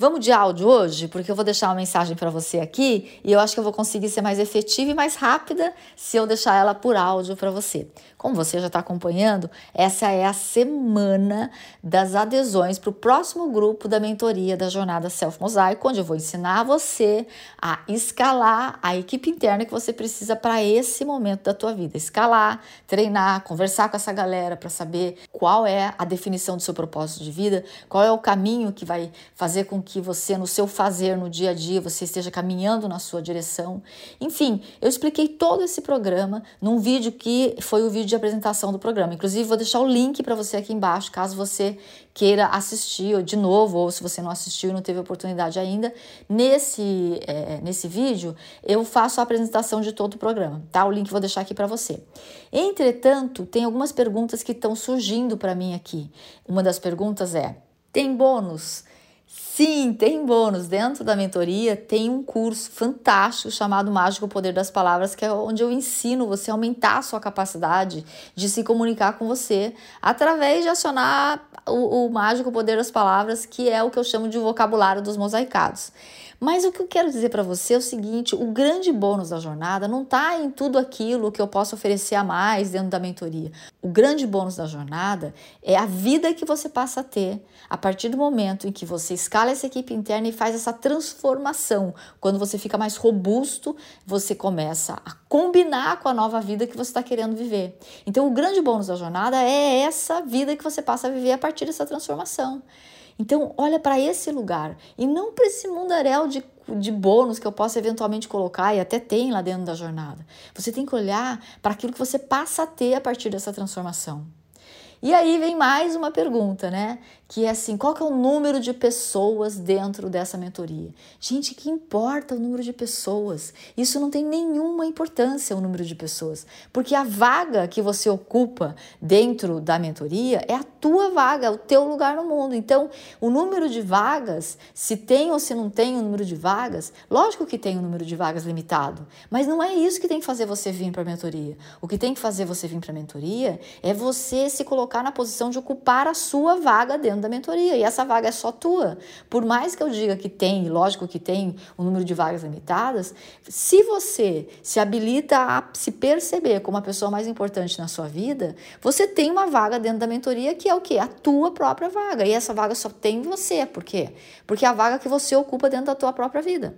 Vamos de áudio hoje, porque eu vou deixar uma mensagem para você aqui e eu acho que eu vou conseguir ser mais efetiva e mais rápida se eu deixar ela por áudio para você. Como você já está acompanhando, essa é a semana das adesões para o próximo grupo da mentoria da Jornada Self Mosaico, onde eu vou ensinar você a escalar a equipe interna que você precisa para esse momento da tua vida. Escalar, treinar, conversar com essa galera para saber qual é a definição do seu propósito de vida, qual é o caminho que vai fazer com que que você, no seu fazer no dia a dia, você esteja caminhando na sua direção. Enfim, eu expliquei todo esse programa num vídeo que foi o vídeo de apresentação do programa. Inclusive, vou deixar o link para você aqui embaixo, caso você queira assistir de novo, ou se você não assistiu e não teve oportunidade ainda. Nesse, é, nesse vídeo, eu faço a apresentação de todo o programa, tá? O link vou deixar aqui para você. Entretanto, tem algumas perguntas que estão surgindo para mim aqui. Uma das perguntas é: tem bônus? Sim, tem bônus. Dentro da mentoria tem um curso fantástico chamado Mágico Poder das Palavras, que é onde eu ensino você a aumentar a sua capacidade de se comunicar com você através de acionar o, o mágico poder das palavras, que é o que eu chamo de vocabulário dos mosaicados. Mas o que eu quero dizer para você é o seguinte: o grande bônus da jornada não está em tudo aquilo que eu posso oferecer a mais dentro da mentoria. O grande bônus da jornada é a vida que você passa a ter a partir do momento em que você escala essa equipe interna e faz essa transformação. Quando você fica mais robusto, você começa a combinar com a nova vida que você está querendo viver. Então, o grande bônus da jornada é essa vida que você passa a viver a partir dessa transformação. Então, olha para esse lugar e não para esse mundaréu de, de bônus que eu posso eventualmente colocar e até tem lá dentro da jornada. Você tem que olhar para aquilo que você passa a ter a partir dessa transformação. E aí vem mais uma pergunta, né? Que é assim, qual que é o número de pessoas dentro dessa mentoria? Gente, que importa o número de pessoas? Isso não tem nenhuma importância o número de pessoas, porque a vaga que você ocupa dentro da mentoria é a tua vaga, é o teu lugar no mundo. Então, o número de vagas, se tem ou se não tem o número de vagas, lógico que tem um número de vagas limitado, mas não é isso que tem que fazer você vir para a mentoria. O que tem que fazer você vir para a mentoria é você se colocar na posição de ocupar a sua vaga dentro da mentoria. E essa vaga é só tua. Por mais que eu diga que tem, lógico que tem um número de vagas limitadas, se você se habilita a se perceber como a pessoa mais importante na sua vida, você tem uma vaga dentro da mentoria que é o quê? A tua própria vaga. E essa vaga só tem você. Por quê? Porque é a vaga que você ocupa dentro da tua própria vida.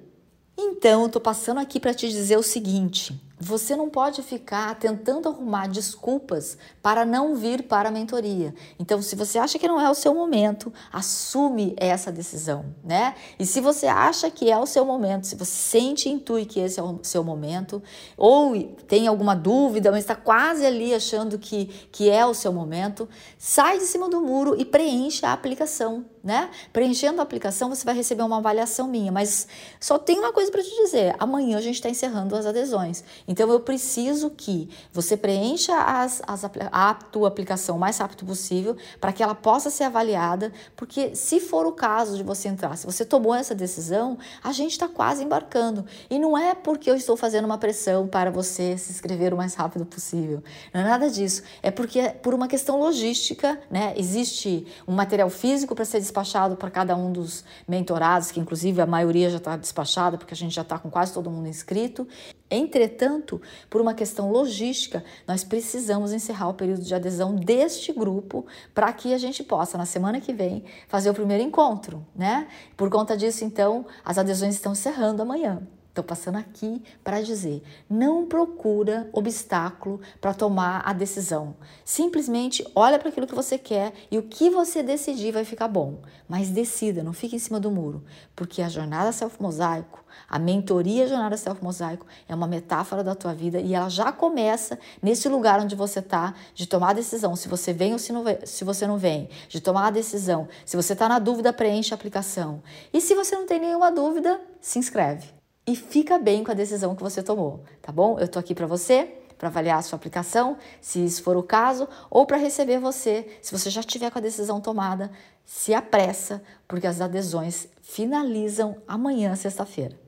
Então, eu tô passando aqui para te dizer o seguinte: você não pode ficar tentando arrumar desculpas para não vir para a mentoria. Então, se você acha que não é o seu momento, assume essa decisão, né? E se você acha que é o seu momento, se você sente e intui que esse é o seu momento, ou tem alguma dúvida, mas está quase ali achando que, que é o seu momento, sai de cima do muro e preencha a aplicação, né? Preenchendo a aplicação, você vai receber uma avaliação minha, mas só tem uma coisa para te dizer: amanhã a gente está encerrando as adesões. Então eu preciso que você preencha as, as, a tua aplicação o mais rápido possível para que ela possa ser avaliada, porque se for o caso de você entrar, se você tomou essa decisão, a gente está quase embarcando. E não é porque eu estou fazendo uma pressão para você se inscrever o mais rápido possível. Não é nada disso. É porque é por uma questão logística, né? Existe um material físico para ser despachado para cada um dos mentorados, que inclusive a maioria já está despachada, porque a gente já está com quase todo mundo inscrito. Entretanto, por uma questão logística, nós precisamos encerrar o período de adesão deste grupo para que a gente possa, na semana que vem, fazer o primeiro encontro, né? Por conta disso, então, as adesões estão encerrando amanhã. Estou passando aqui para dizer: não procura obstáculo para tomar a decisão. Simplesmente olha para aquilo que você quer e o que você decidir vai ficar bom. Mas decida, não fique em cima do muro, porque a jornada self-mosaico, a mentoria jornada self-mosaico é uma metáfora da tua vida e ela já começa nesse lugar onde você está de tomar a decisão se você vem ou se, não, se você não vem, de tomar a decisão. Se você está na dúvida, preenche a aplicação. E se você não tem nenhuma dúvida, se inscreve e fica bem com a decisão que você tomou, tá bom? Eu tô aqui para você, para avaliar a sua aplicação, se isso for o caso, ou para receber você, se você já tiver com a decisão tomada, se apressa, porque as adesões finalizam amanhã, sexta-feira.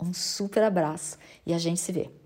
Um super abraço e a gente se vê.